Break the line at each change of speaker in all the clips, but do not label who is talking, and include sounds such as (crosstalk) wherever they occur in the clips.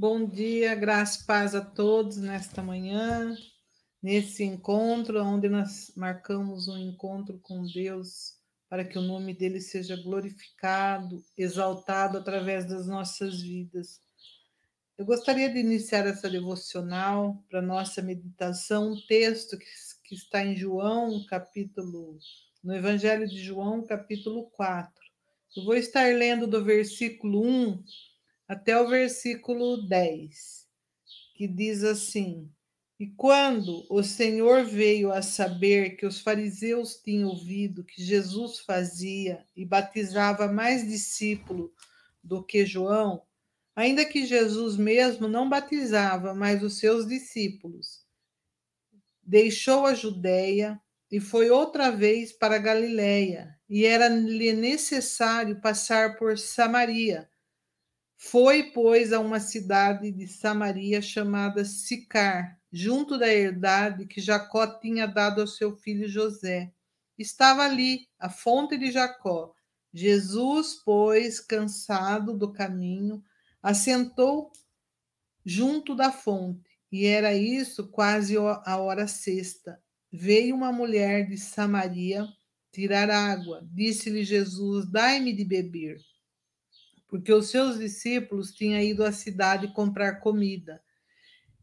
Bom dia, graça e paz a todos nesta manhã, nesse encontro, onde nós marcamos um encontro com Deus, para que o nome dele seja glorificado, exaltado através das nossas vidas. Eu gostaria de iniciar essa devocional para nossa meditação, um texto que, que está em João, capítulo, no Evangelho de João, capítulo 4. Eu vou estar lendo do versículo 1 até o versículo 10, que diz assim: E quando o Senhor veio a saber que os fariseus tinham ouvido que Jesus fazia e batizava mais discípulos do que João, ainda que Jesus mesmo não batizava, mas os seus discípulos, deixou a Judéia e foi outra vez para Galiléia, e era-lhe necessário passar por Samaria. Foi, pois, a uma cidade de Samaria chamada Sicar, junto da herdade que Jacó tinha dado ao seu filho José. Estava ali a fonte de Jacó. Jesus, pois, cansado do caminho, assentou junto da fonte, e era isso quase a hora sexta. Veio uma mulher de Samaria tirar água. Disse-lhe Jesus: Dai-me de beber porque os seus discípulos tinham ido à cidade comprar comida.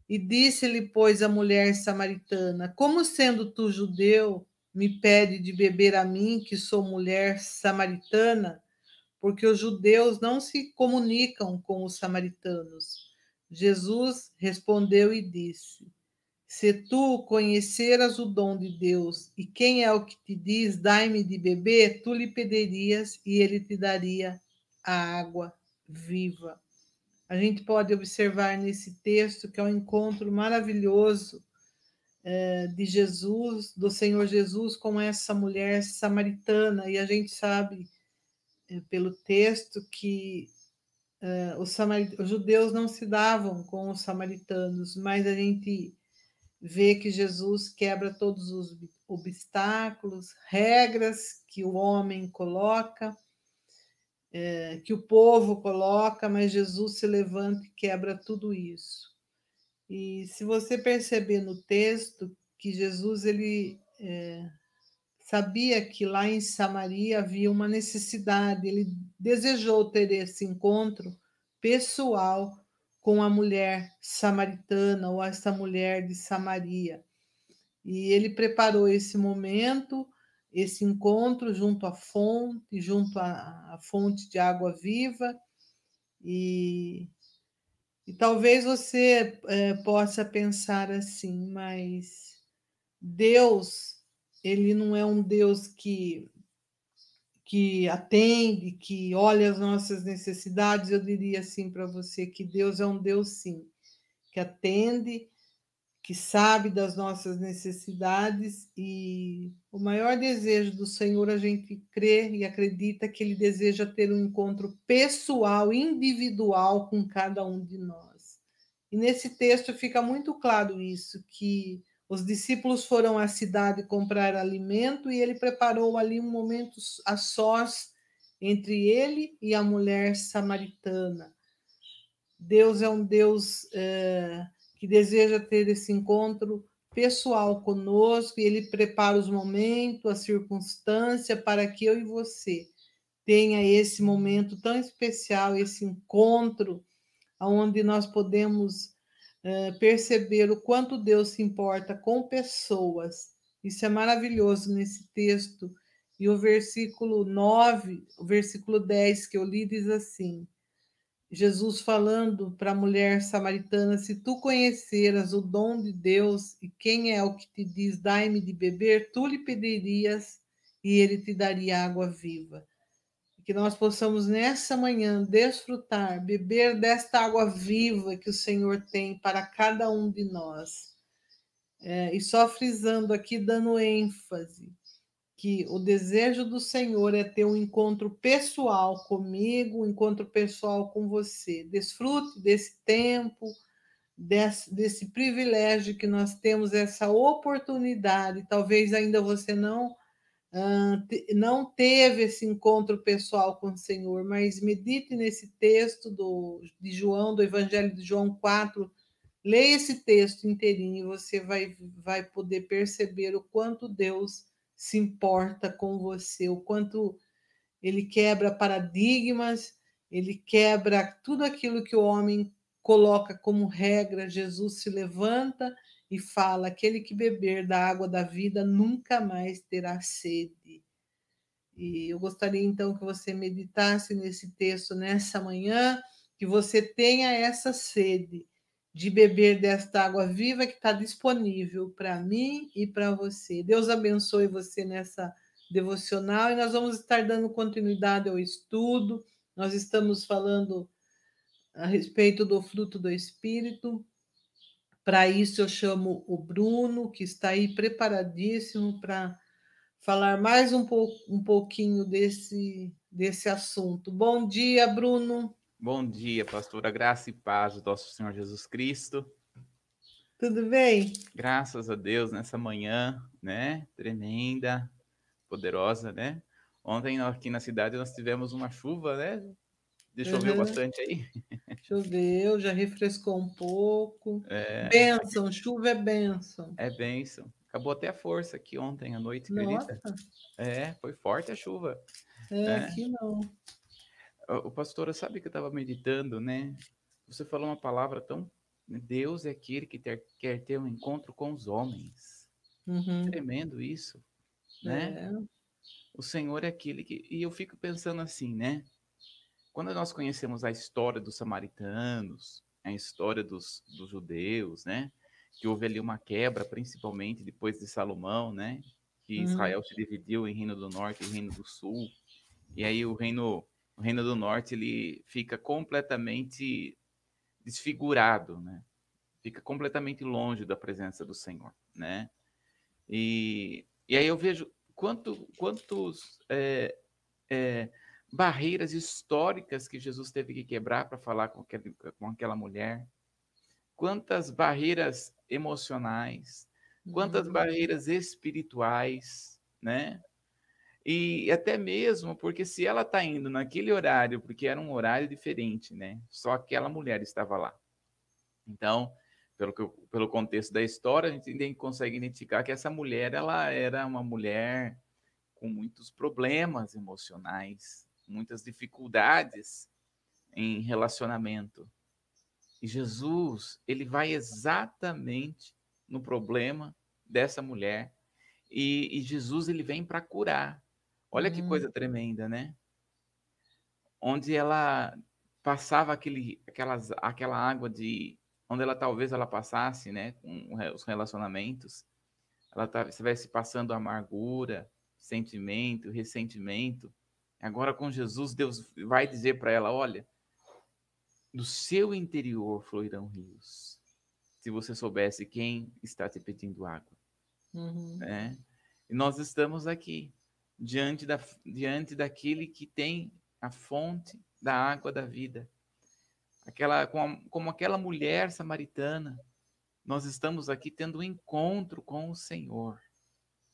E disse-lhe, pois, a mulher samaritana: Como sendo tu judeu, me pede de beber a mim, que sou mulher samaritana? Porque os judeus não se comunicam com os samaritanos. Jesus respondeu e disse: Se tu conheceras o dom de Deus e quem é o que te diz, dai-me de beber, tu lhe pedirias e ele te daria a água viva. A gente pode observar nesse texto que é um encontro maravilhoso é, de Jesus, do Senhor Jesus, com essa mulher samaritana, e a gente sabe é, pelo texto que é, os, os judeus não se davam com os samaritanos, mas a gente vê que Jesus quebra todos os obstáculos, regras que o homem coloca é, que o povo coloca, mas Jesus se levanta e quebra tudo isso. E se você perceber no texto que Jesus ele é, sabia que lá em Samaria havia uma necessidade, ele desejou ter esse encontro pessoal com a mulher samaritana ou essa mulher de Samaria. E ele preparou esse momento esse encontro junto à fonte, junto à, à fonte de água viva, e, e talvez você é, possa pensar assim, mas Deus, ele não é um Deus que que atende, que olha as nossas necessidades, eu diria assim para você que Deus é um Deus sim, que atende, que sabe das nossas necessidades e o maior desejo do Senhor a gente crê e acredita que ele deseja ter um encontro pessoal, individual com cada um de nós. E nesse texto fica muito claro isso que os discípulos foram à cidade comprar alimento e ele preparou ali um momento a sós entre ele e a mulher samaritana. Deus é um Deus é, que deseja ter esse encontro pessoal conosco e ele prepara os momentos, a circunstância para que eu e você tenha esse momento tão especial, esse encontro, onde nós podemos uh, perceber o quanto Deus se importa com pessoas. Isso é maravilhoso nesse texto. E o versículo 9, o versículo 10 que eu li diz assim: Jesus falando para a mulher samaritana: Se tu conheceras o dom de Deus e quem é o que te diz, dai-me de beber, tu lhe pedirias e ele te daria água viva. Que nós possamos nessa manhã desfrutar, beber desta água viva que o Senhor tem para cada um de nós. É, e só frisando aqui, dando ênfase, que o desejo do Senhor é ter um encontro pessoal comigo, um encontro pessoal com você. Desfrute desse tempo, desse, desse privilégio que nós temos, essa oportunidade. Talvez ainda você não não teve esse encontro pessoal com o Senhor, mas medite nesse texto do, de João, do Evangelho de João 4, leia esse texto inteirinho e você vai, vai poder perceber o quanto Deus se importa com você, o quanto ele quebra paradigmas, ele quebra tudo aquilo que o homem coloca como regra. Jesus se levanta e fala: aquele que beber da água da vida nunca mais terá sede. E eu gostaria então que você meditasse nesse texto nessa manhã, que você tenha essa sede de beber desta água viva que está disponível para mim e para você. Deus abençoe você nessa devocional e nós vamos estar dando continuidade ao estudo. Nós estamos falando a respeito do fruto do Espírito. Para isso, eu chamo o Bruno, que está aí preparadíssimo para falar mais um, pou, um pouquinho desse, desse assunto. Bom dia, Bruno.
Bom dia, pastora. Graça e paz do nosso Senhor Jesus Cristo.
Tudo bem?
Graças a Deus nessa manhã, né? Tremenda, poderosa, né? Ontem aqui na cidade nós tivemos uma chuva, né? Choveu uhum. bastante aí?
Choveu, já refrescou um pouco. (laughs) É... Benção, chuva é benção.
É benção. Acabou até a força aqui ontem à noite, Nossa. acredita? É, foi forte a chuva.
É, é. aqui não.
O pastor, sabe que eu estava meditando, né? Você falou uma palavra tão. Deus é aquele que ter, quer ter um encontro com os homens. Uhum. Tremendo isso, né? É. O Senhor é aquele que. E eu fico pensando assim, né? Quando nós conhecemos a história dos samaritanos, a história dos, dos judeus, né? Que houve ali uma quebra, principalmente depois de Salomão, né? Que uhum. Israel se dividiu em Reino do Norte e Reino do Sul. E aí o Reino, o Reino do Norte ele fica completamente desfigurado, né? Fica completamente longe da presença do Senhor, né? E, e aí eu vejo quanto, quantos é, é, barreiras históricas que Jesus teve que quebrar para falar com, aquele, com aquela mulher, quantas barreiras emocionais, quantas uhum. barreiras espirituais, né? E até mesmo porque se ela está indo naquele horário, porque era um horário diferente, né? Só aquela mulher estava lá. Então, pelo, que, pelo contexto da história, a gente consegue identificar que essa mulher ela era uma mulher com muitos problemas emocionais, muitas dificuldades em relacionamento. E Jesus, ele vai exatamente no problema dessa mulher. E, e Jesus, ele vem para curar. Olha que coisa tremenda, né? Onde ela passava aquele, aquelas, aquela água de. Onde ela talvez ela passasse, né? Com os relacionamentos. Ela estivesse passando amargura, sentimento, ressentimento. Agora com Jesus, Deus vai dizer para ela: olha, do seu interior fluirão rios. Se você soubesse quem está te pedindo água. Uhum. Né? E nós estamos aqui, diante, da, diante daquele que tem a fonte da água da vida. Aquela, como, como aquela mulher samaritana, nós estamos aqui tendo um encontro com o Senhor,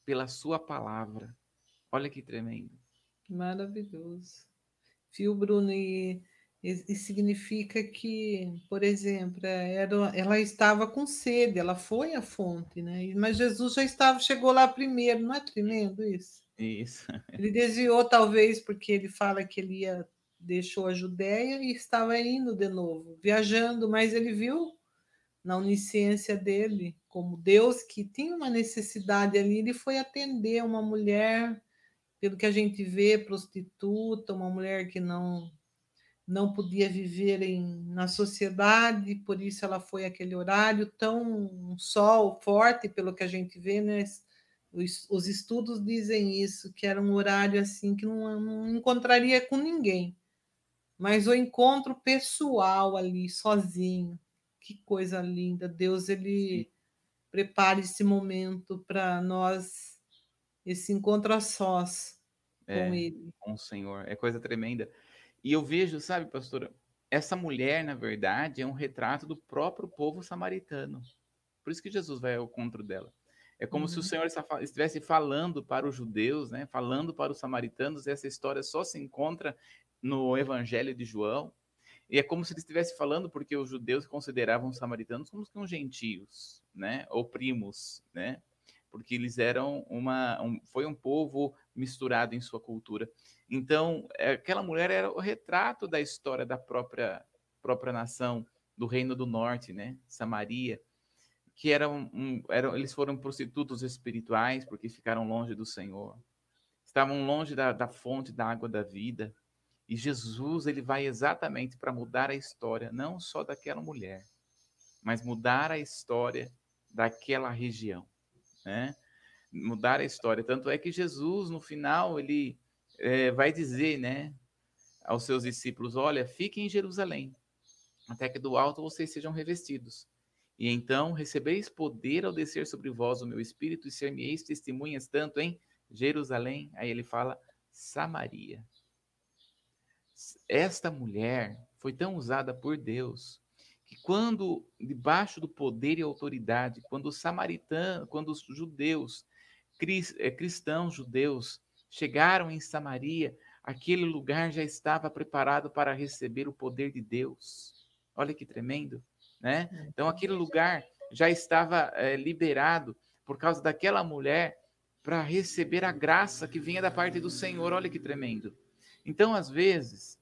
pela Sua palavra. Olha que tremendo.
Maravilhoso. Viu, Bruno? E, e, e significa que, por exemplo, era, ela estava com sede, ela foi à fonte, né? Mas Jesus já estava, chegou lá primeiro, não é tremendo isso?
Isso.
Ele desviou, talvez, porque ele fala que ele ia, deixou a Judéia e estava indo de novo, viajando, mas ele viu na onisciência dele, como Deus que tinha uma necessidade ali, ele foi atender uma mulher pelo que a gente vê, prostituta, uma mulher que não não podia viver em, na sociedade, por isso ela foi aquele horário tão um sol forte, pelo que a gente vê, né? Os, os estudos dizem isso, que era um horário assim que não, não encontraria com ninguém. Mas o encontro pessoal ali, sozinho, que coisa linda. Deus ele prepara esse momento para nós esse encontro a sós é, com ele.
Com o Senhor. É coisa tremenda. E eu vejo, sabe, pastora, essa mulher, na verdade, é um retrato do próprio povo samaritano. Por isso que Jesus vai ao encontro dela. É como uhum. se o uhum. Senhor estivesse falando para os judeus, né? falando para os samaritanos. Essa história só se encontra no Evangelho de João. E é como se ele estivesse falando porque os judeus consideravam os samaritanos como uns gentios, né? Ou primos, né? Porque eles eram uma, um, foi um povo misturado em sua cultura. Então, é, aquela mulher era o retrato da história da própria própria nação do Reino do Norte, né? Samaria, que eram, eram eles foram prostitutos espirituais porque ficaram longe do Senhor, estavam longe da, da fonte da água da vida. E Jesus ele vai exatamente para mudar a história não só daquela mulher, mas mudar a história daquela região, né? Mudar a história. Tanto é que Jesus no final ele é, vai dizer, né, aos seus discípulos: Olha, fiquem em Jerusalém, até que do alto vocês sejam revestidos. E então recebeis poder ao descer sobre vós o meu espírito e ser-me-eis testemunhas tanto em Jerusalém, aí ele fala Samaria. Esta mulher foi tão usada por Deus que quando debaixo do poder e autoridade, quando os samaritanos, quando os judeus, eh, cristãos judeus chegaram em Samaria, aquele lugar já estava preparado para receber o poder de Deus. Olha que tremendo, né? Então aquele lugar já estava é, liberado por causa daquela mulher para receber a graça que vinha da parte do Senhor. Olha que tremendo. Então, às vezes,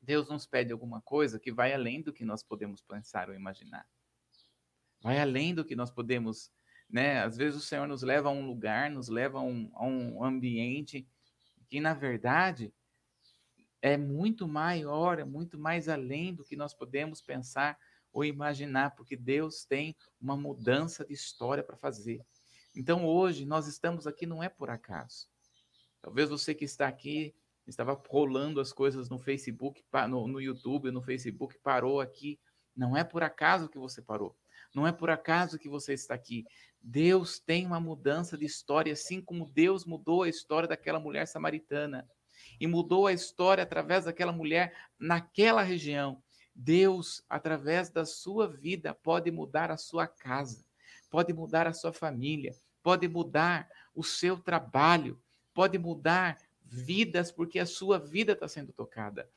Deus nos pede alguma coisa que vai além do que nós podemos pensar ou imaginar. Vai além do que nós podemos né? Às vezes o Senhor nos leva a um lugar, nos leva a um, a um ambiente que, na verdade, é muito maior, é muito mais além do que nós podemos pensar ou imaginar, porque Deus tem uma mudança de história para fazer. Então, hoje, nós estamos aqui não é por acaso. Talvez você que está aqui estava rolando as coisas no Facebook, no, no YouTube, no Facebook, parou aqui. Não é por acaso que você parou. Não é por acaso que você está aqui. Deus tem uma mudança de história, assim como Deus mudou a história daquela mulher samaritana e mudou a história através daquela mulher naquela região. Deus, através da sua vida, pode mudar a sua casa, pode mudar a sua família, pode mudar o seu trabalho, pode mudar vidas, porque a sua vida está sendo tocada.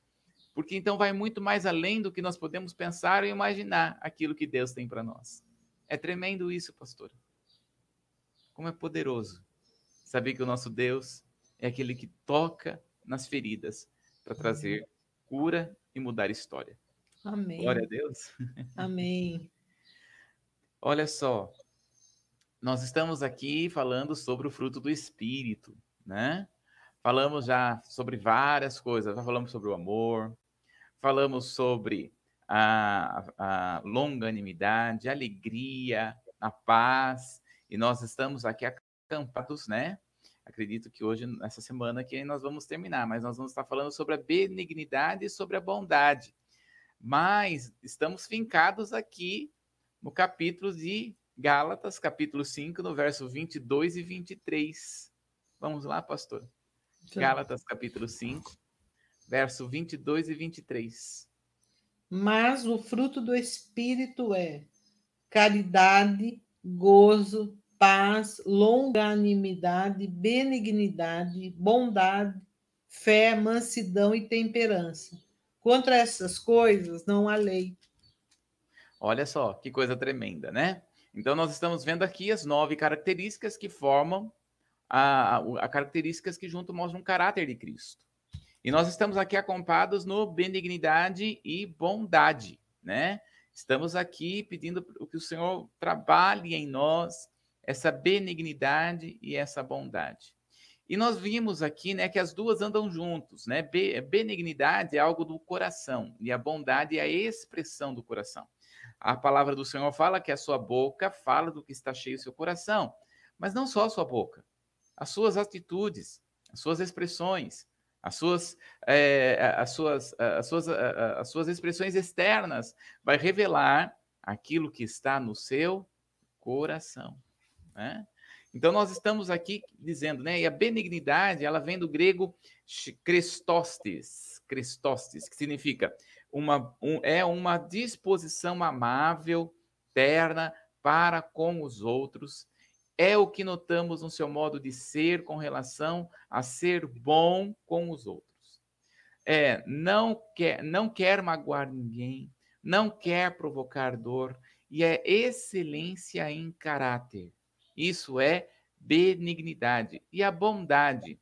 Porque então vai muito mais além do que nós podemos pensar e imaginar aquilo que Deus tem para nós. É tremendo isso, pastor. Como é poderoso saber que o nosso Deus é aquele que toca nas feridas para trazer cura e mudar história.
Amém.
Glória a Deus. (laughs)
Amém.
Olha só, nós estamos aqui falando sobre o fruto do Espírito, né? Falamos já sobre várias coisas, já falamos sobre o amor, falamos sobre a, a longanimidade, a alegria, a paz, e nós estamos aqui acampados, né? Acredito que hoje, nessa semana que nós vamos terminar, mas nós vamos estar falando sobre a benignidade e sobre a bondade. Mas estamos fincados aqui no capítulo de Gálatas, capítulo 5, no verso 22 e 23. Vamos lá, pastor? Gálatas, capítulo 5, verso 22 e 23.
Mas o fruto do Espírito é caridade, gozo, paz, longanimidade, benignidade, bondade, fé, mansidão e temperança. Contra essas coisas não há lei.
Olha só, que coisa tremenda, né? Então, nós estamos vendo aqui as nove características que formam a, a, características que junto mostram o caráter de Cristo. E nós estamos aqui acampados no benignidade e bondade, né? Estamos aqui pedindo que o Senhor trabalhe em nós essa benignidade e essa bondade. E nós vimos aqui, né, que as duas andam juntos, né? Benignidade é algo do coração e a bondade é a expressão do coração. A palavra do Senhor fala que a sua boca fala do que está cheio seu coração, mas não só a sua boca, as suas atitudes, as suas expressões, as suas, é, as, suas, as, suas, as suas expressões externas, vai revelar aquilo que está no seu coração. Né? Então, nós estamos aqui dizendo, né? E a benignidade, ela vem do grego crestóstes, crestóstes, que significa uma, um, é uma disposição amável, terna para com os outros é o que notamos no seu modo de ser com relação a ser bom com os outros. É, não quer, não quer magoar ninguém, não quer provocar dor e é excelência em caráter. Isso é benignidade. E a bondade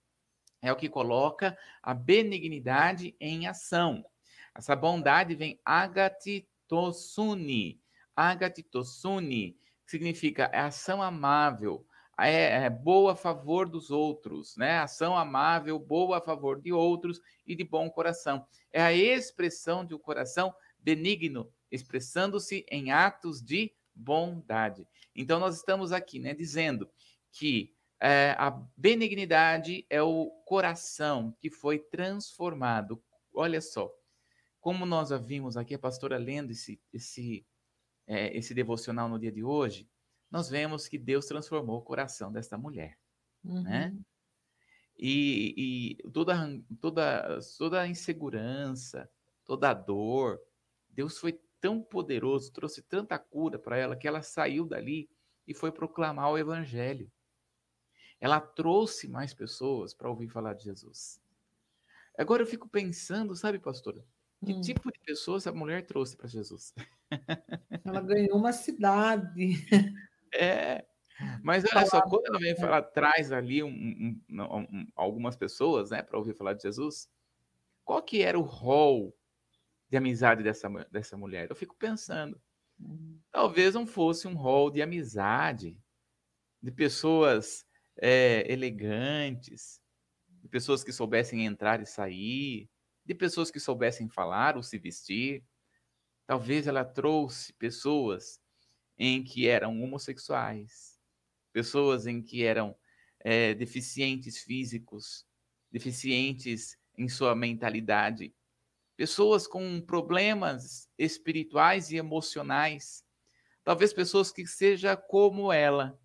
é o que coloca a benignidade em ação. Essa bondade vem agatitosuni. Agatitosuni significa é ação amável, é, é, boa a favor dos outros, né? Ação amável, boa a favor de outros e de bom coração. É a expressão de um coração benigno, expressando-se em atos de bondade. Então, nós estamos aqui, né, dizendo que é, a benignidade é o coração que foi transformado. Olha só, como nós já vimos aqui, a pastora lendo esse, esse, é, esse devocional no dia de hoje, nós vemos que Deus transformou o coração desta mulher, uhum. né? E, e, toda, toda, toda a insegurança, toda a dor, Deus foi tão poderoso, trouxe tanta cura para ela, que ela saiu dali e foi proclamar o evangelho. Ela trouxe mais pessoas para ouvir falar de Jesus. Agora eu fico pensando, sabe, pastora? Que hum. tipo de pessoas a mulher trouxe para Jesus?
Ela ganhou uma cidade. (laughs)
É. Mas olha só, quando ela vem falar, traz ali um, um, um, algumas pessoas, né, para ouvir falar de Jesus, qual que era o rol de amizade dessa, dessa mulher? Eu fico pensando. Hum. Talvez não fosse um rol de amizade, de pessoas é, elegantes, de pessoas que soubessem entrar e sair, de pessoas que soubessem falar ou se vestir. Talvez ela trouxe pessoas em que eram homossexuais, pessoas em que eram é, deficientes físicos, deficientes em sua mentalidade, pessoas com problemas espirituais e emocionais, talvez pessoas que seja como ela,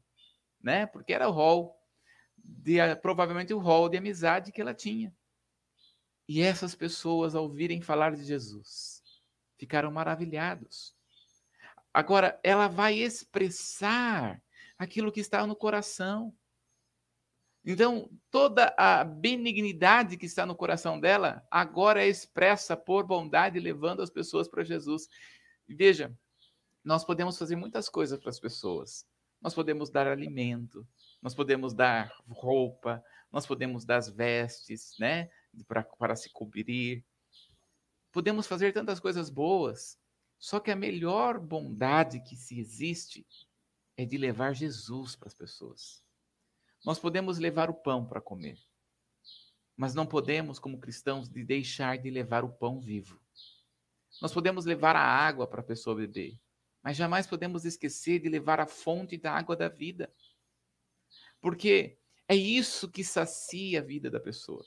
né? Porque era o rol de provavelmente o rol de amizade que ela tinha. E essas pessoas ao ouvirem falar de Jesus ficaram maravilhados. Agora, ela vai expressar aquilo que está no coração. Então, toda a benignidade que está no coração dela agora é expressa por bondade, levando as pessoas para Jesus. Veja, nós podemos fazer muitas coisas para as pessoas. Nós podemos dar alimento, nós podemos dar roupa, nós podemos dar as vestes, né, para se cobrir. Podemos fazer tantas coisas boas, só que a melhor bondade que se existe é de levar Jesus para as pessoas. Nós podemos levar o pão para comer, mas não podemos, como cristãos, de deixar de levar o pão vivo. Nós podemos levar a água para a pessoa beber, mas jamais podemos esquecer de levar a fonte da água da vida. Porque é isso que sacia a vida da pessoa.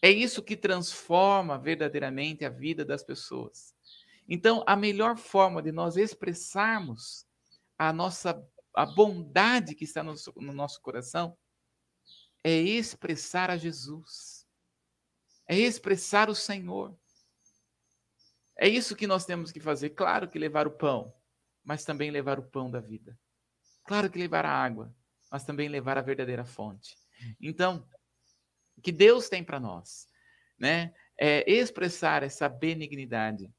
É isso que transforma verdadeiramente a vida das pessoas. Então, a melhor forma de nós expressarmos a nossa a bondade que está no, no nosso coração é expressar a Jesus. É expressar o Senhor. É isso que nós temos que fazer. Claro que levar o pão, mas também levar o pão da vida. Claro que levar a água, mas também levar a verdadeira fonte. Então, o que Deus tem para nós, né? É expressar essa benignidade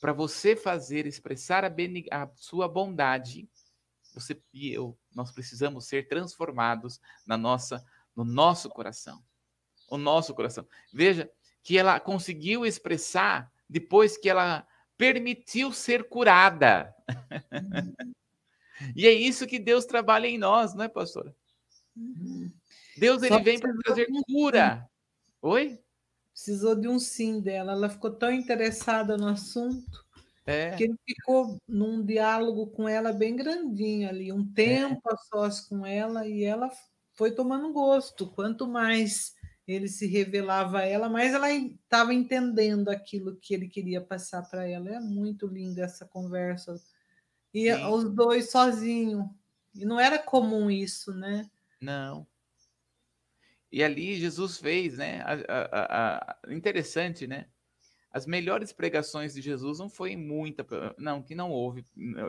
para você fazer, expressar a, a, sua bondade, você e eu, nós precisamos ser transformados na nossa, no nosso coração. O nosso coração. Veja que ela conseguiu expressar depois que ela permitiu ser curada. Uhum. (laughs) e é isso que Deus trabalha em nós, não é, pastora? Uhum. Deus ele vem para trazer cura. Oi?
precisou de um sim dela. Ela ficou tão interessada no assunto é. que ele ficou num diálogo com ela bem grandinho ali, um tempo é. a sós com ela, e ela foi tomando gosto. Quanto mais ele se revelava a ela, mais ela estava entendendo aquilo que ele queria passar para ela. É muito linda essa conversa. E Sim. os dois sozinhos. E não era comum isso, né?
Não. E ali Jesus fez, né? A, a, a, interessante, né? As melhores pregações de Jesus não foi muita, não, que não houve,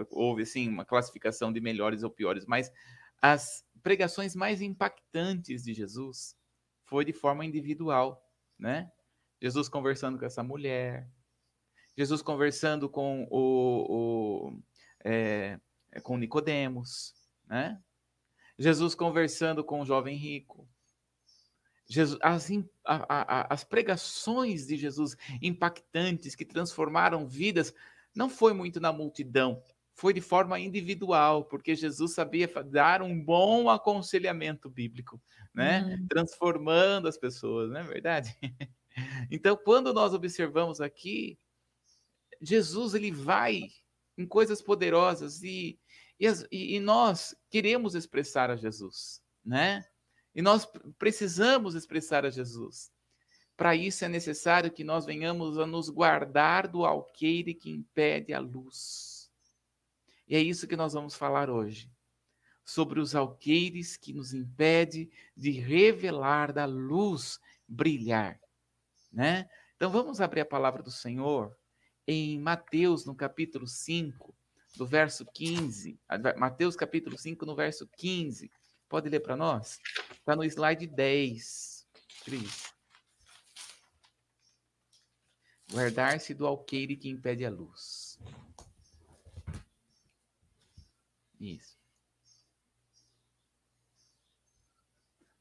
houve assim uma classificação de melhores ou piores, mas as pregações mais impactantes de Jesus foi de forma individual, né? Jesus conversando com essa mulher, Jesus conversando com o, o é, com Nicodemos, né? Jesus conversando com o jovem rico. Jesus, as, a, a, as pregações de Jesus impactantes que transformaram vidas não foi muito na multidão, foi de forma individual, porque Jesus sabia dar um bom aconselhamento bíblico, né? Uhum. Transformando as pessoas, não é verdade? (laughs) Então, quando nós observamos aqui, Jesus ele vai em coisas poderosas e, e, e, e nós queremos expressar a Jesus, né? E nós precisamos expressar a Jesus. Para isso é necessário que nós venhamos a nos guardar do alqueire que impede a luz. E é isso que nós vamos falar hoje. Sobre os alqueires que nos impede de revelar da luz brilhar, né? Então vamos abrir a palavra do Senhor em Mateus, no capítulo 5, do verso 15. Mateus capítulo 5, no verso 15. Pode ler para nós? Está no slide 10, Cris. Guardar-se do alqueire que impede a luz. Isso.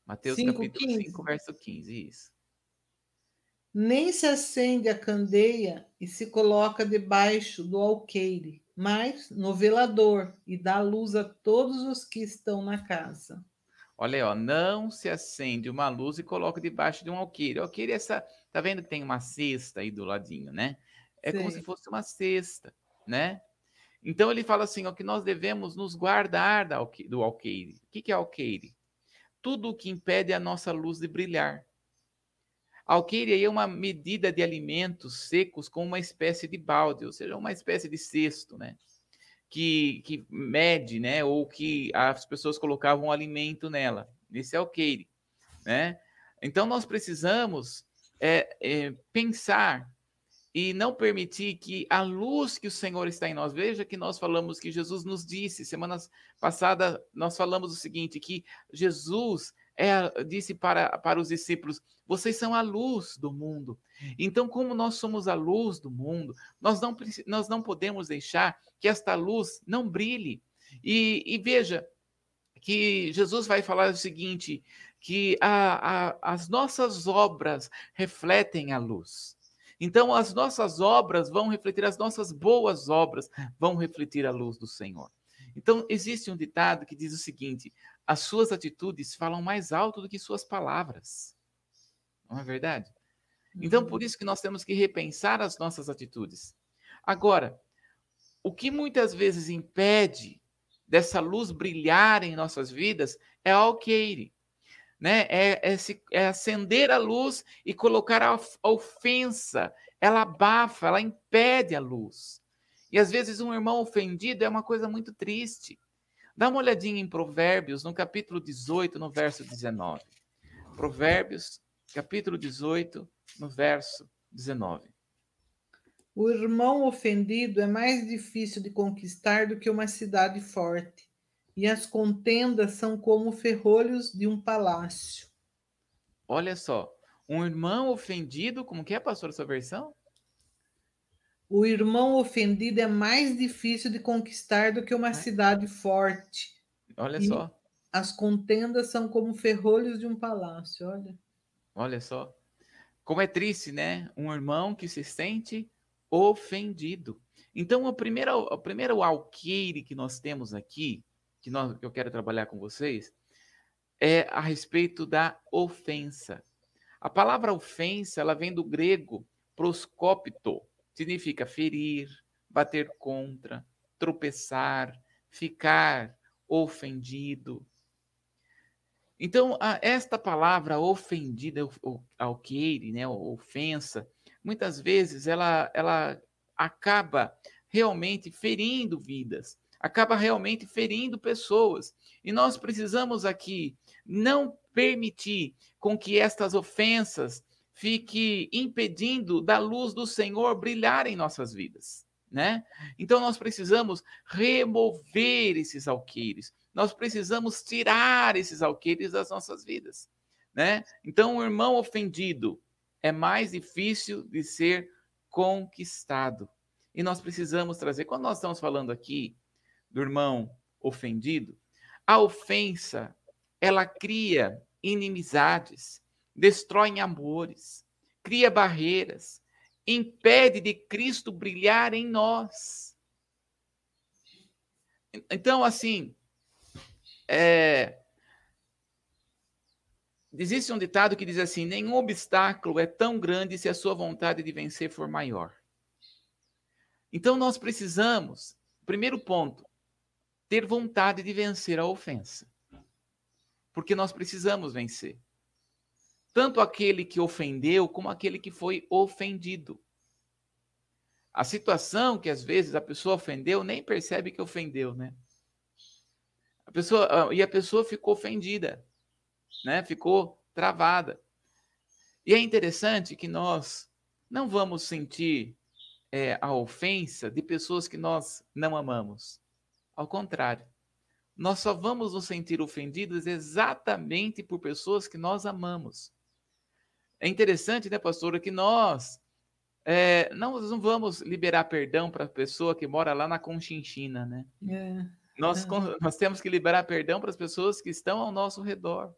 Mateus 5, capítulo 15. 5, verso 15, isso.
Nem se acende a candeia e se coloca debaixo do alqueire, mas no velador e dá luz a todos os que estão na casa.
Olha aí, ó, não se acende uma luz e coloca debaixo de um alqueire. O alqueire é essa, tá vendo que tem uma cesta aí do ladinho, né? É Sim. como se fosse uma cesta, né? Então ele fala assim, ó, que nós devemos nos guardar do alqueire. O que é alqueire? Tudo o que impede a nossa luz de brilhar. Alqueire é uma medida de alimentos secos com uma espécie de balde, ou seja, uma espécie de cesto, né? Que, que mede, né? Ou que as pessoas colocavam alimento nela. Esse é alqueire, né? Então nós precisamos é, é, pensar e não permitir que a luz que o Senhor está em nós, veja que nós falamos que Jesus nos disse, semanas passadas nós falamos o seguinte, que Jesus é, disse para, para os discípulos: vocês são a luz do mundo. Então, como nós somos a luz do mundo, nós não, nós não podemos deixar que esta luz não brilhe. E, e veja que Jesus vai falar o seguinte: que a, a, as nossas obras refletem a luz. Então, as nossas obras vão refletir, as nossas boas obras vão refletir a luz do Senhor. Então, existe um ditado que diz o seguinte: as suas atitudes falam mais alto do que suas palavras. Não é verdade? Então, por uhum. isso que nós temos que repensar as nossas atitudes. Agora, o que muitas vezes impede dessa luz brilhar em nossas vidas é a alqueire. Né? É, é, se, é acender a luz e colocar a, ofensa. Ela abafa, ela impede a luz. E às vezes um irmão ofendido é uma coisa muito triste. Dá uma olhadinha em Provérbios, no capítulo 18, no verso 19. Provérbios, capítulo 18, no verso 19.
O irmão ofendido é mais difícil de conquistar do que uma cidade forte, e as contendas são como ferrolhos de um palácio.
Olha só, um irmão ofendido, como que é, pastor, sua versão?
O irmão ofendido é mais difícil de conquistar do que uma é. cidade forte.
Olha e só.
As contendas são como ferrolhos de um palácio, olha.
Olha só. Como é triste, né? Um irmão que se sente ofendido. Então, o primeiro, o primeiro alqueire que nós temos aqui, que, nós, que eu quero trabalhar com vocês, é a respeito da ofensa. A palavra ofensa, ela vem do grego proscópito, significa ferir, bater contra, tropeçar, ficar ofendido. Então, esta palavra ofendida, alqueire, né, ofensa, muitas vezes ela, ela acaba realmente ferindo vidas, acaba realmente ferindo pessoas. E nós precisamos aqui não permitir com que estas ofensas fique impedindo da luz do Senhor brilhar em nossas vidas, né? Então nós precisamos remover esses alqueires. Nós precisamos tirar esses alqueires das nossas vidas, né? Então o irmão ofendido é mais difícil de ser conquistado. E nós precisamos trazer, quando nós estamos falando aqui do irmão ofendido, a ofensa, ela cria inimizades, destrói amores, cria barreiras, impede de Cristo brilhar em nós. Então, assim, é, existe um ditado que diz assim: nenhum obstáculo é tão grande se a sua vontade de vencer for maior. Então, nós precisamos, primeiro ponto, ter vontade de vencer a ofensa. Porque nós precisamos vencer tanto aquele que ofendeu como aquele que foi ofendido. A situação que às vezes a pessoa ofendeu nem percebe que ofendeu, né? A pessoa e a pessoa ficou ofendida, né? Ficou travada. E é interessante que nós não vamos sentir é, a ofensa de pessoas que nós não amamos. Ao contrário, nós só vamos nos sentir ofendidos exatamente por pessoas que nós amamos. É interessante, né, pastora, que nós é, não, não vamos liberar perdão para a pessoa que mora lá na Conchinchina, né? É. Nós, é. nós temos que liberar perdão para as pessoas que estão ao nosso redor.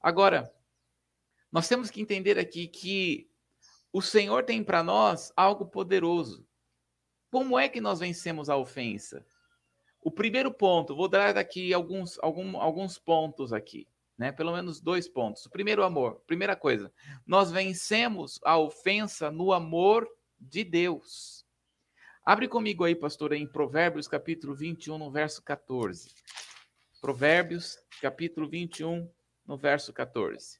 Agora, nós temos que entender aqui que o Senhor tem para nós algo poderoso. Como é que nós vencemos a ofensa? O primeiro ponto, vou dar aqui alguns, algum, alguns pontos aqui né? Pelo menos dois pontos. O primeiro, amor. Primeira coisa, nós vencemos a ofensa no amor de Deus. Abre comigo aí, pastor, em Provérbios capítulo 21, no verso 14. Provérbios capítulo 21, no verso 14.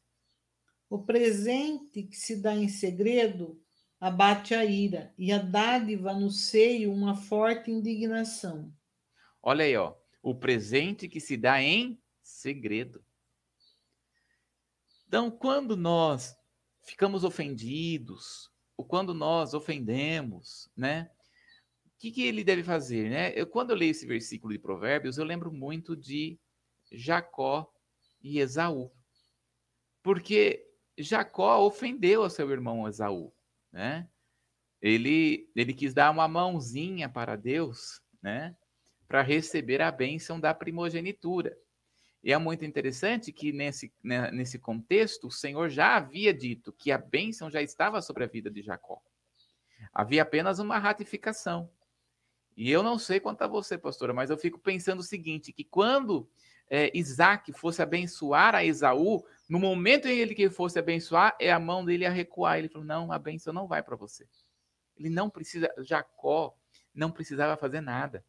O presente que se dá em segredo abate a ira, e a dádiva no seio uma forte indignação.
Olha aí, ó. O presente que se dá em segredo. Então, quando nós ficamos ofendidos, ou quando nós ofendemos, né? O que, que ele deve fazer, né? Eu, quando eu leio esse versículo de Provérbios, eu lembro muito de Jacó e Esaú. Porque Jacó ofendeu a seu irmão Esaú, né? Ele, ele quis dar uma mãozinha para Deus, né? Para receber a bênção da primogenitura. E é muito interessante que nesse, né, nesse contexto, o Senhor já havia dito que a bênção já estava sobre a vida de Jacó. Havia apenas uma ratificação. E eu não sei quanto a você, pastora, mas eu fico pensando o seguinte: que quando é, Isaac fosse abençoar a Esaú, no momento em que ele fosse abençoar, é a mão dele a recuar. Ele falou: Não, a bênção não vai para você. Ele não precisa, Jacó não precisava fazer nada.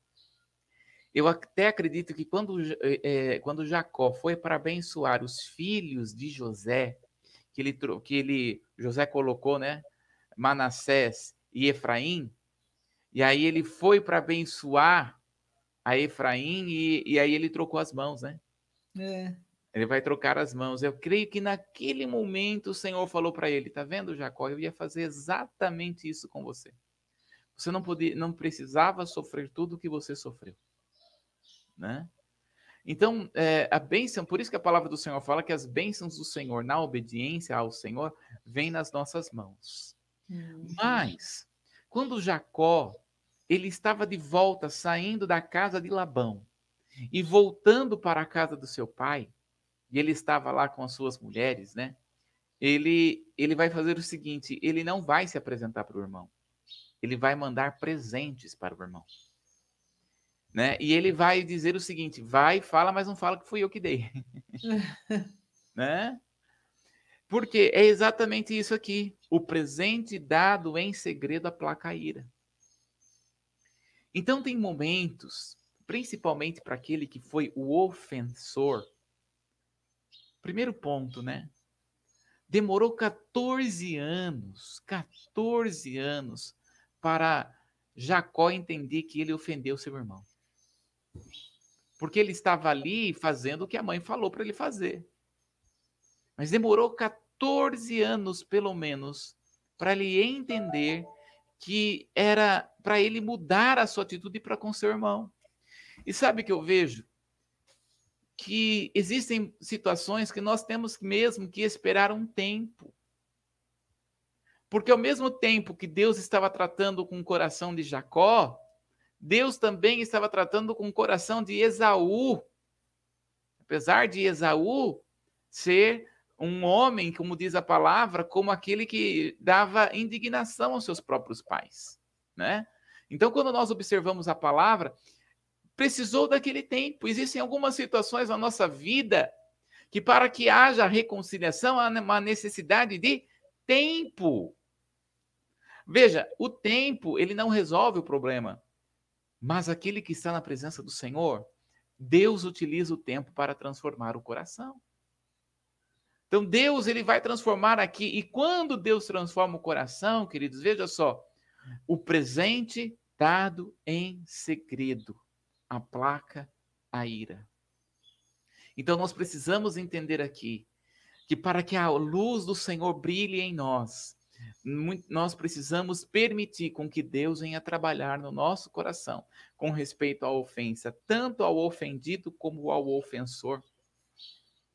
Eu até acredito que quando, é, quando Jacó foi para abençoar os filhos de José, que ele, que ele José colocou, né, Manassés e Efraim, e aí ele foi para abençoar a Efraim e, e aí ele trocou as mãos, né? É. Ele vai trocar as mãos. Eu creio que naquele momento o Senhor falou para ele: "Tá vendo, Jacó? Eu ia fazer exatamente isso com você. Você não podia, não precisava sofrer tudo o que você sofreu né? Então, é, a bênção, por isso que a palavra do Senhor fala que as bênçãos do Senhor na obediência ao Senhor vêm nas nossas mãos. Uhum. Mas, quando Jacó, ele estava de volta, saindo da casa de Labão e voltando para a casa do seu pai, e ele estava lá com as suas mulheres, né? Ele, ele vai fazer o seguinte: ele não vai se apresentar para o irmão, ele vai mandar presentes para o irmão. Né? E ele vai dizer o seguinte: vai, fala, mas não fala que fui eu que dei. (laughs) né? Porque é exatamente isso aqui. O presente dado em segredo aplaca a ira. Então tem momentos, principalmente para aquele que foi o ofensor. Primeiro ponto, né? Demorou 14 anos, 14 anos para Jacó entender que ele ofendeu seu irmão. Porque ele estava ali fazendo o que a mãe falou para ele fazer. Mas demorou 14 anos, pelo menos, para ele entender que era para ele mudar a sua atitude para com seu irmão. E sabe que eu vejo? Que existem situações que nós temos mesmo que esperar um tempo. Porque ao mesmo tempo que Deus estava tratando com o coração de Jacó, Deus também estava tratando com o coração de Esaú. Apesar de Esaú ser um homem, como diz a palavra, como aquele que dava indignação aos seus próprios pais, né? Então, quando nós observamos a palavra, precisou daquele tempo. Existem algumas situações na nossa vida que, para que haja reconciliação, há uma necessidade de tempo. Veja, o tempo, ele não resolve o problema. Mas aquele que está na presença do Senhor, Deus utiliza o tempo para transformar o coração. Então Deus ele vai transformar aqui e quando Deus transforma o coração, queridos, veja só, o presente dado em segredo aplaca a ira. Então nós precisamos entender aqui que para que a luz do Senhor brilhe em nós, nós precisamos permitir com que Deus venha trabalhar no nosso coração com respeito à ofensa, tanto ao ofendido como ao ofensor.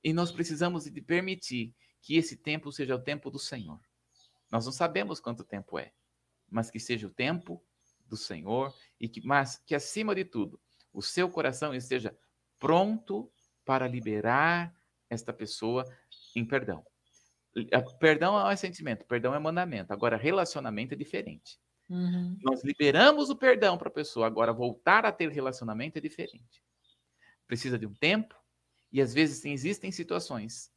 E nós precisamos de permitir que esse tempo seja o tempo do Senhor. Nós não sabemos quanto tempo é, mas que seja o tempo do Senhor e que mas que acima de tudo, o seu coração esteja pronto para liberar esta pessoa em perdão. Perdão é sentimento, perdão é mandamento. Agora, relacionamento é diferente. Uhum. Nós liberamos o perdão para a pessoa, agora voltar a ter relacionamento é diferente. Precisa de um tempo, e às vezes existem situações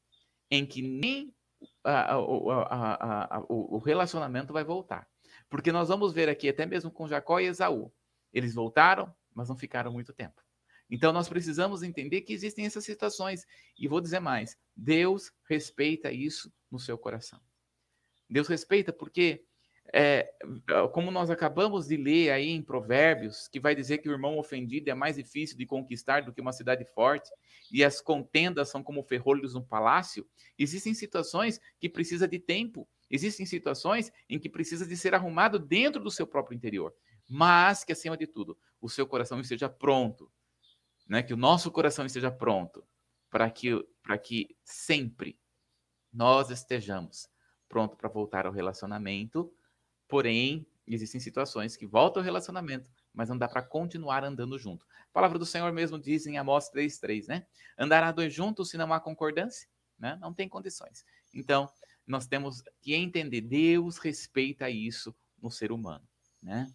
em que nem a, a, a, o relacionamento vai voltar. Porque nós vamos ver aqui, até mesmo com Jacó e Esaú, eles voltaram, mas não ficaram muito tempo. Então nós precisamos entender que existem essas situações. E vou dizer mais: Deus respeita isso no seu coração. Deus respeita porque, é, como nós acabamos de ler aí em Provérbios, que vai dizer que o irmão ofendido é mais difícil de conquistar do que uma cidade forte, e as contendas são como ferrolhos no palácio, existem situações que precisa de tempo, existem situações em que precisa de ser arrumado dentro do seu próprio interior, mas que acima de tudo, o seu coração esteja pronto, né? Que o nosso coração esteja pronto para que para que sempre nós estejamos prontos para voltar ao relacionamento. Porém, existem situações que voltam ao relacionamento, mas não dá para continuar andando junto. A palavra do Senhor mesmo diz em Amós 3:3, né? Andará dois juntos se não há concordância, né? Não tem condições. Então, nós temos que entender Deus respeita isso no ser humano, né?